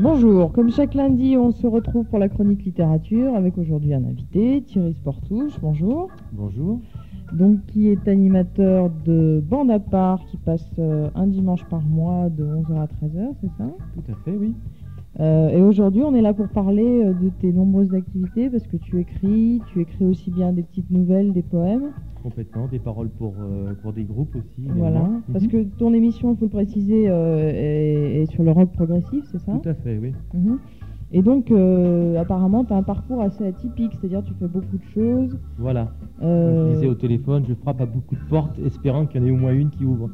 Bonjour, comme chaque lundi, on se retrouve pour la chronique littérature avec aujourd'hui un invité, Thierry Sportouche. Bonjour. Bonjour. Donc, qui est animateur de Bande à part qui passe euh, un dimanche par mois de 11h à 13h, c'est ça? Tout à fait, oui. Euh, et aujourd'hui, on est là pour parler euh, de tes nombreuses activités parce que tu écris, tu écris aussi bien des petites nouvelles, des poèmes. Complètement, des paroles pour, euh, pour des groupes aussi. également. Voilà. Parce Mhm. que ton émission, il faut le préciser, euh, est, est sur le rock progressif, c'est ça? Tout à fait, oui. Mhm. Et donc, euh, apparemment, tu as un parcours assez atypique, c'est-à-dire tu fais beaucoup de choses. Voilà. Comme je disais au téléphone, je frappe à beaucoup de portes, espérant qu'il y en ait au moins une qui ouvre.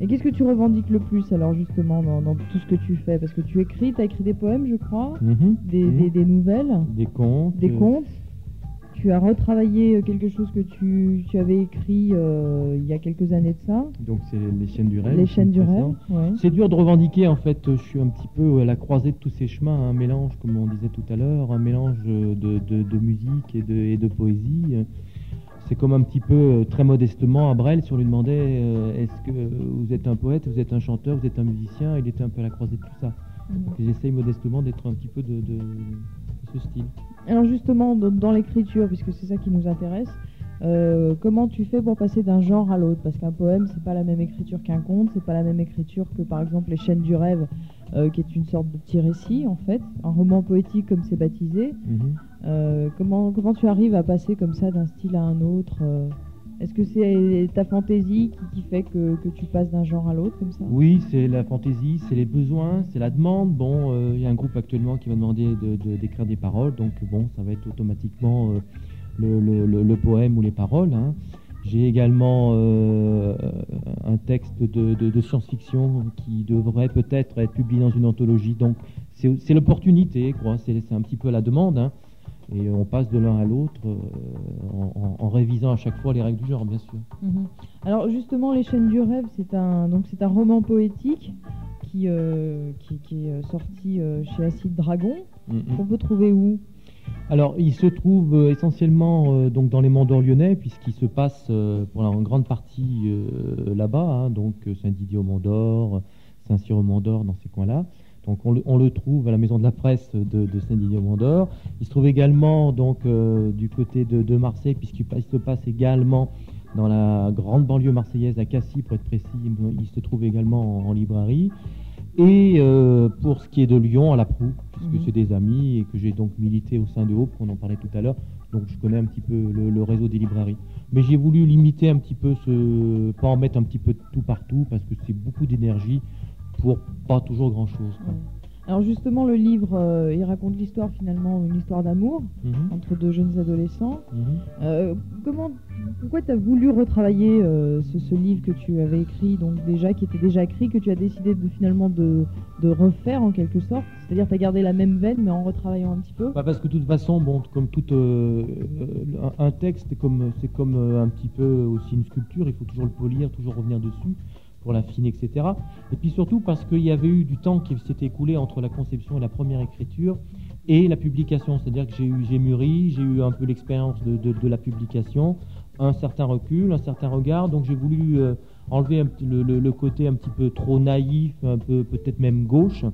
Et qu'est-ce que tu revendiques le plus, alors, justement, dans, dans tout ce que tu fais? Parce que tu écris, tu as écrit des poèmes, je crois, Mhm. des, des- des nouvelles, Des contes. des contes. Tu as retravaillé euh, quelque chose que tu, tu avais écrit euh, il y a quelques années de ça, Donc c'est les chaînes du rêve. Les chaînes du rêve. ouais. C'est dur de revendiquer en fait, je suis un petit peu à la croisée de tous ces chemins, un mélange, comme on disait tout à l'heure, un mélange de, de- de musique et de, et de poésie. C'est comme un petit peu, euh, très modestement, à Brel, si on lui demandait euh, est-ce que vous êtes un poète, vous êtes un chanteur, vous êtes un musicien, il était un peu à la croisée de tout ça. J'essaye modestement d'être un petit peu de, de- de ce style. Alors justement, dans, l'écriture, puisque c'est ça qui nous intéresse, euh, comment tu fais pour passer d'un genre à l'autre? Parce qu'un poème, c'est pas la même écriture qu'un conte, c'est pas la même écriture que par exemple les chaînes du rêve, euh, qui est une sorte de petit récit en fait, un roman poétique comme c'est baptisé. Mhm. Euh, comment, comment tu arrives à passer comme ça d'un style à un autre Est-ce que c'est ta fantaisie qui, fait que, tu passes d'un genre à l'autre comme ça? Oui, c'est la fantaisie, c'est les besoins, c'est la demande. Bon, euh, il y a un groupe actuellement qui m'a demandé de- de- d'écrire des paroles, donc bon, ça va être automatiquement euh, le, poème ou les paroles. hein. J'ai également euh, un texte de, science-fiction qui devrait peut-être être publié dans une anthologie. Donc c'est l'opportunité, quoi. C'est c'est un petit peu la demande. hein. Et on passe de l'un à l'autre euh, en, en- en révisant à chaque fois les règles du genre, bien sûr. Mhm. Alors justement, Les chaînes du rêve, c'est un, donc c'est un roman poétique qui, euh, qui, qui est euh, sorti euh, chez Acide Dragon. Mhm. On peut trouver où? Alors, il se trouve essentiellement donc dans les Monts d'Or lyonnais, puisqu'il se passe pour la en grande partie là-bas, hein, donc Saint-Didier au Mont d'Or, Saint-Cyr au Mont d'Or, dans ces coins-là. Donc, on le, on le trouve à la maison de la presse de, de Saint-Didier au Mont d'Or. Il se trouve également donc euh, du côté de, de Marseille, puisqu'il se passe également dans la grande banlieue marseillaise, à Cassis pour être précis. Il se trouve également en, en librairie. Et euh, pour ce qui est de Lyon, à la Proue, puisque Mhm. c'est des amis et que j'ai donc milité au sein de Hope, on en parlait tout à l'heure, donc je connais un petit peu le, le réseau des librairies. Mais j'ai voulu limiter un petit peu ce. pas en mettre un petit peu tout partout, parce que c'est beaucoup d'énergie pour pas toujours grand chose. Ouais. Alors justement, le livre, euh, il raconte l'histoire finalement, une histoire d'amour entre deux jeunes adolescents. Mhm. Euh, comment, pourquoi tu as voulu retravailler euh, ce, ce livre que tu avais écrit, donc déjà qui était déjà écrit, que tu as décidé de finalement de, de refaire en quelque sorte? C'est-à-dire tu as gardé la même veine mais en retravaillant un petit peu? Bah, parce que de toute façon, bon, comme tout un, un texte, c'est comme, c'est comme un petit peu aussi une sculpture, il faut toujours le polir, toujours revenir dessus pour l'affiner, etc. Et puis surtout parce qu'il y avait eu du temps qui s'était écoulé entre la conception et la première écriture et la publication. C'est-à-dire que j'ai eu, j'ai mûri, j'ai eu un peu l'expérience de, de- la publication, un certain recul, un certain regard. Donc j'ai voulu euh, enlever le, le- côté un petit peu trop naïf, un peu peut-être même gauche,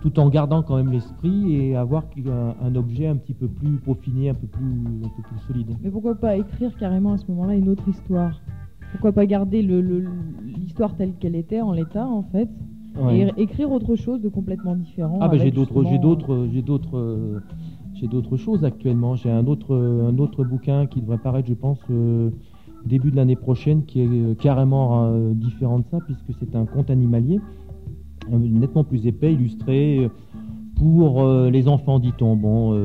tout en gardant quand même l'esprit et avoir un, un objet un petit peu plus peaufiné, un peu plus, un peu plus solide. Mais pourquoi pas écrire carrément à ce moment-là une autre histoire? Pourquoi pas garder le- le- l'histoire telle qu'elle était en l'état en fait Ouais. et écrire autre chose de complètement différent Ah bah j'ai d'autres, j'ai justement- d'autres, j'ai d'autres, euh, j'ai d'autres choses actuellement. J'ai un autre, euh, un autre bouquin qui devrait paraître, je pense, euh, début de l'année prochaine, qui est euh, carrément euh, différent de ça, puisque c'est un conte animalier, euh, nettement plus épais, illustré. euh, Pour euh, les enfants, dit-on, bon, euh,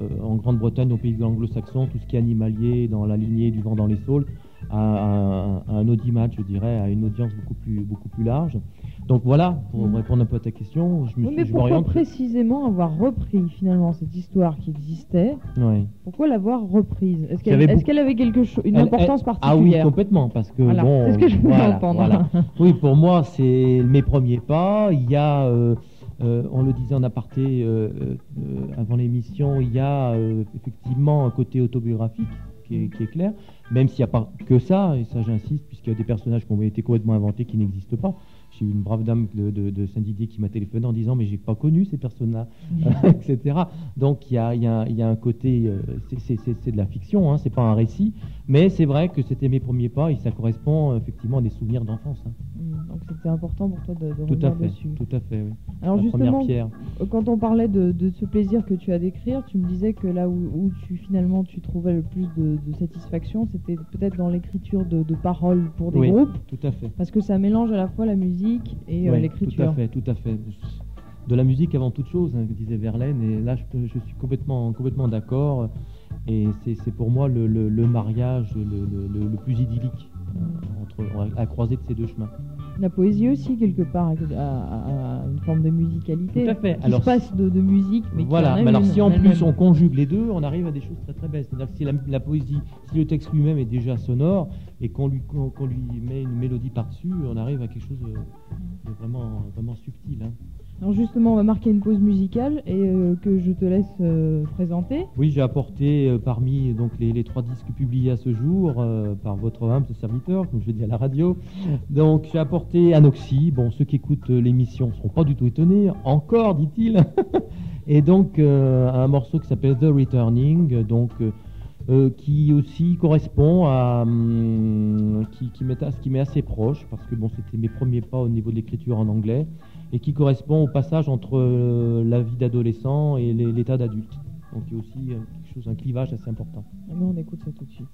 euh, en Grande-Bretagne, au pays anglo-saxon, tout ce qui est animalier, dans la lignée du vent dans les saules, a, a- a un audimat, je dirais, à une audience beaucoup plus, beaucoup plus large. Donc voilà, pour Mm. répondre un peu à ta question, je me Oui, suis, mais je pourquoi précisément avoir repris finalement cette histoire qui existait. Pourquoi l'avoir reprise? Est-ce qu'elle avait quelque chose, une Elle- importance elle- Ah oui, particulière? complètement, parce que Voilà, bon, ce que je voulais voilà, entendre. voilà. Oui, pour moi, c'est mes premiers pas. Il y a, euh, euh, on le disait en aparté euh, euh, avant l'émission, il y a effectivement un côté autobiographique qui est, qui est clair, même s'il n'y a pas que ça, et ça j'insiste, puisqu'il y a des personnages qui ont été complètement inventés qui n'existent pas. J'ai eu une brave dame de, Saint-Didier qui m'a téléphoné en disant mais j'ai pas connu ces personnes-là, etc. Donc il y a, y, a, y a, un côté, euh, c'est de la fiction, hein, c'est pas un récit, mais c'est vrai que c'était mes premiers pas et ça correspond effectivement à des souvenirs d'enfance. Hein. Mmh, donc c'était important pour toi de, de tout à fait, dessus. Tout à fait, oui. Alors justement, euh, quand on parlait de, ce plaisir que tu as d'écrire, tu me disais que là où, tu finalement tu trouvais le plus de, satisfaction, c'était peut-être dans l'écriture de, paroles pour des oui, groupes. Tout à fait. Parce que ça mélange à la fois la musique et euh, l'écriture. Tout à fait, tout à fait. De la musique avant toute chose, hein, disait Verlaine, et là je, je suis complètement, complètement d'accord. Et c'est pour moi le, mariage le, le, plus idyllique euh, entre, à croiser de ces deux chemins. La poésie aussi, quelque part, a, une forme de musicalité. Tout à fait. Qui alors, se passe de, musique, mais voilà. mais alors, si en plus on conjugue les deux, on arrive à des choses très très belles. C'est-à-dire que si la, poésie, si le texte lui-même est déjà sonore et qu'on lui, qu'on lui met une mélodie par-dessus, on arrive à quelque chose de, vraiment, vraiment subtil. Hein. Alors justement, on va marquer une pause musicale et euh, que je te laisse euh, présenter. Oui, j'ai apporté euh, parmi donc les, trois disques publiés à ce jour par votre humble serviteur, comme je dis à la radio. Donc j'ai apporté Anoxy. Bon, ceux qui écoutent l'émission ne seront pas du tout étonnés. Encore, dit-il. et donc un morceau qui s'appelle The Returning, donc qui aussi correspond à hum, qui, qui m'est assez proche parce que bon, c'était mes premiers pas au niveau de l'écriture en anglais et qui correspond au passage entre euh, la vie d'adolescent et l'état d'adulte. Donc il y a aussi euh, quelque chose, un clivage assez important. on écoute ça tout de suite.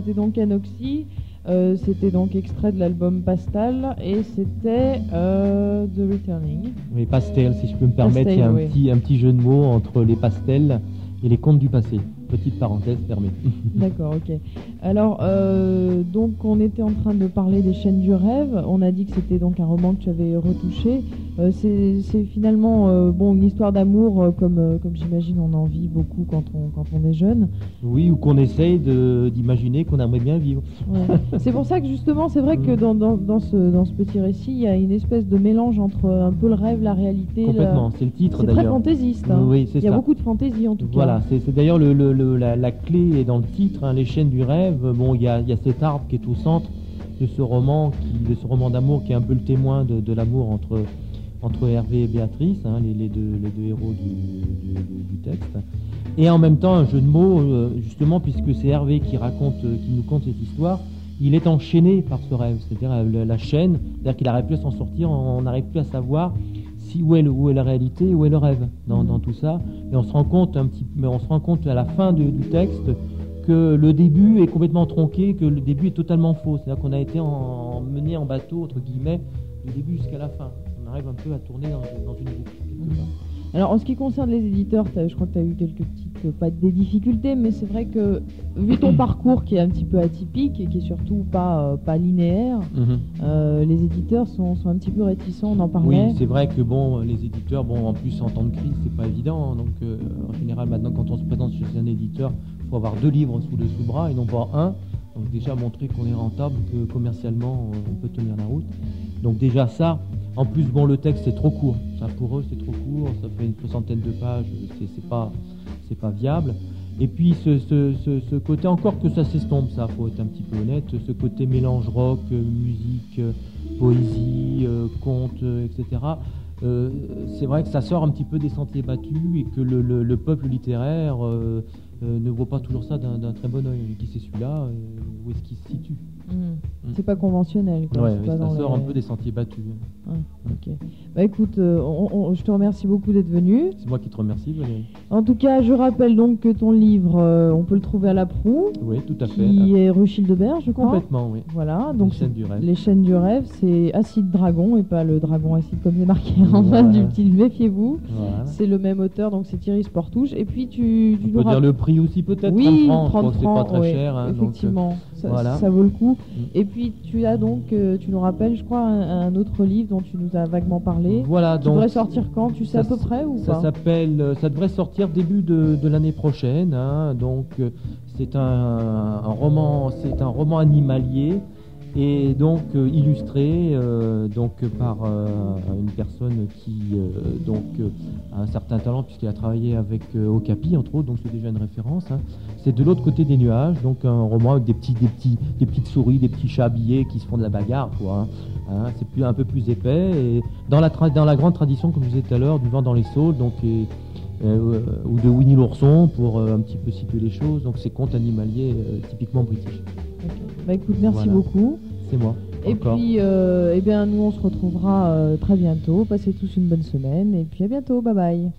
C'était donc Anoxy. Euh, c'était donc extrait de l'album Pastel et c'était euh, The Returning. Oui, Pastel, si je peux me permettre, il y a un, petit, un petit jeu de mots entre les pastels et les contes du passé. Petite parenthèse fermée. D'accord, ok. Alors, euh, donc on était en train de parler des chaînes du rêve. On a dit que c'était donc un roman que tu avais retouché. Euh, c'est finalement euh, bon une histoire d'amour comme, comme j'imagine on en vit beaucoup quand on, quand on est jeune. Oui, ou qu'on essaye d'imaginer qu'on aimerait bien vivre. c'est pour ça que justement, c'est vrai que dans, dans, dans, ce, dans ce petit récit, il y a une espèce de mélange entre un peu le rêve, la réalité. Complètement, c'est le titre d'ailleurs. C'est très fantaisiste. Hein. Oui, il y a beaucoup de fantaisie en tout cas. Voilà, c'est d'ailleurs le, le, la, clé est dans le titre, hein, les chaînes du rêve. Bon, il y a, cet arbre qui est au centre de ce roman, de ce roman d'amour qui est un peu le témoin de, l'amour entre Hervé et Béatrice, hein, les, deux, héros du, texte. Et en même temps, un jeu de mots, euh, justement, puisque c'est Hervé qui raconte, euh, qui nous conte cette histoire, il est enchaîné par ce rêve, c'est-à-dire la, chaîne, c'est-à-dire qu'il n'arrive plus à s'en sortir, on n'arrive plus à savoir si où est, le, où est la réalité, où est le rêve dans, dans, tout ça. Et on se rend compte un petit, mais on se rend compte à la fin du texte que le début est complètement tronqué, que le début est totalement faux. C'est-à-dire qu'on a été en, mené en bateau, entre guillemets, du début jusqu'à la fin arrive un peu à tourner dans, une boucle. Alors en ce qui concerne les éditeurs, je crois que tu as eu quelques petites, euh, pas des difficultés, mais c'est vrai que vu ton parcours qui est un petit peu atypique et qui est surtout pas, euh, pas linéaire, mhm. euh, les éditeurs sont, sont, un petit peu réticents d'en parler. Oui, c'est vrai que bon, les éditeurs, bon, en plus en temps de crise, c'est pas évident. Hein, donc en général, maintenant, quand on se présente chez un éditeur, il faut avoir deux livres sous le sous-bras et non pas un. Donc déjà montrer qu'on est rentable, que commercialement on peut tenir la route. Donc déjà ça, en plus, bon, le texte est trop court. Ça, pour eux, c'est trop court. Ça fait une soixantaine de pages. C'est pas, pas viable. Et puis ce, côté, encore que ça s'estompe, ça, faut être un petit peu honnête, ce côté mélange rock, musique, poésie, euh, conte, etc. Euh, c'est vrai que ça sort un petit peu des sentiers battus et que le, le, peuple littéraire euh, ne voit pas toujours ça d'un très bon oeil. Qui c'est celui-là Où est-ce qu'il se situe? Mm. C'est pas conventionnel. Quoi. ça sort un peu des sentiers battus. ok. Bah écoute, euh, je te remercie beaucoup d'être venu. C'est moi qui te remercie, Valérie. En tout cas, je rappelle donc que ton livre, euh, on peut le trouver à la proue. Oui, tout à fait. Qui est rue Childebert, je crois. Complètement, oui. Voilà. Donc les chaînes du rêve. Les chaînes du rêve, c'est Acide Dragon et pas le dragon acide comme c'est marqué en bas du petit. Méfiez-vous. C'est le même auteur, donc c'est Thierry Sportouche. Et puis tu. tu on peut dire le prix aussi peut-être. Oui, 30 francs. C'est pas très cher. Hein, effectivement, donc, ça, ça, vaut le coup. Mm. Et puis tu as donc, euh, tu nous rappelles, je crois, un, autre livre dont tu nous as vaguement parlé. Voilà, qui devrait sortir quand? Tu sais à peu près ou ça s'appelle, euh, ça devrait sortir début de, l'année prochaine. Hein. donc euh, c'est un, roman, c'est un roman animalier et donc illustré donc par une personne qui donc a un certain talent puisqu'il a travaillé avec Okapi entre autres donc c'est déjà une référence hein. c'est de l'autre côté des nuages donc un roman avec des petits des petits des petites souris des petits chats habillés qui se font de la bagarre quoi hein. Hein, c'est plus un peu plus épais et dans la dans la grande tradition comme je disais tout à l'heure du vent dans les saules donc euh, ou de Winnie l'ourson pour euh, un petit peu situer les choses donc c'est contes animaliers euh, typiquement british bah écoute merci beaucoup c'est moi et puis, euh, eh bien, nous, on se retrouvera euh, très bientôt. Passez tous une bonne semaine et puis à bientôt. Bye bye.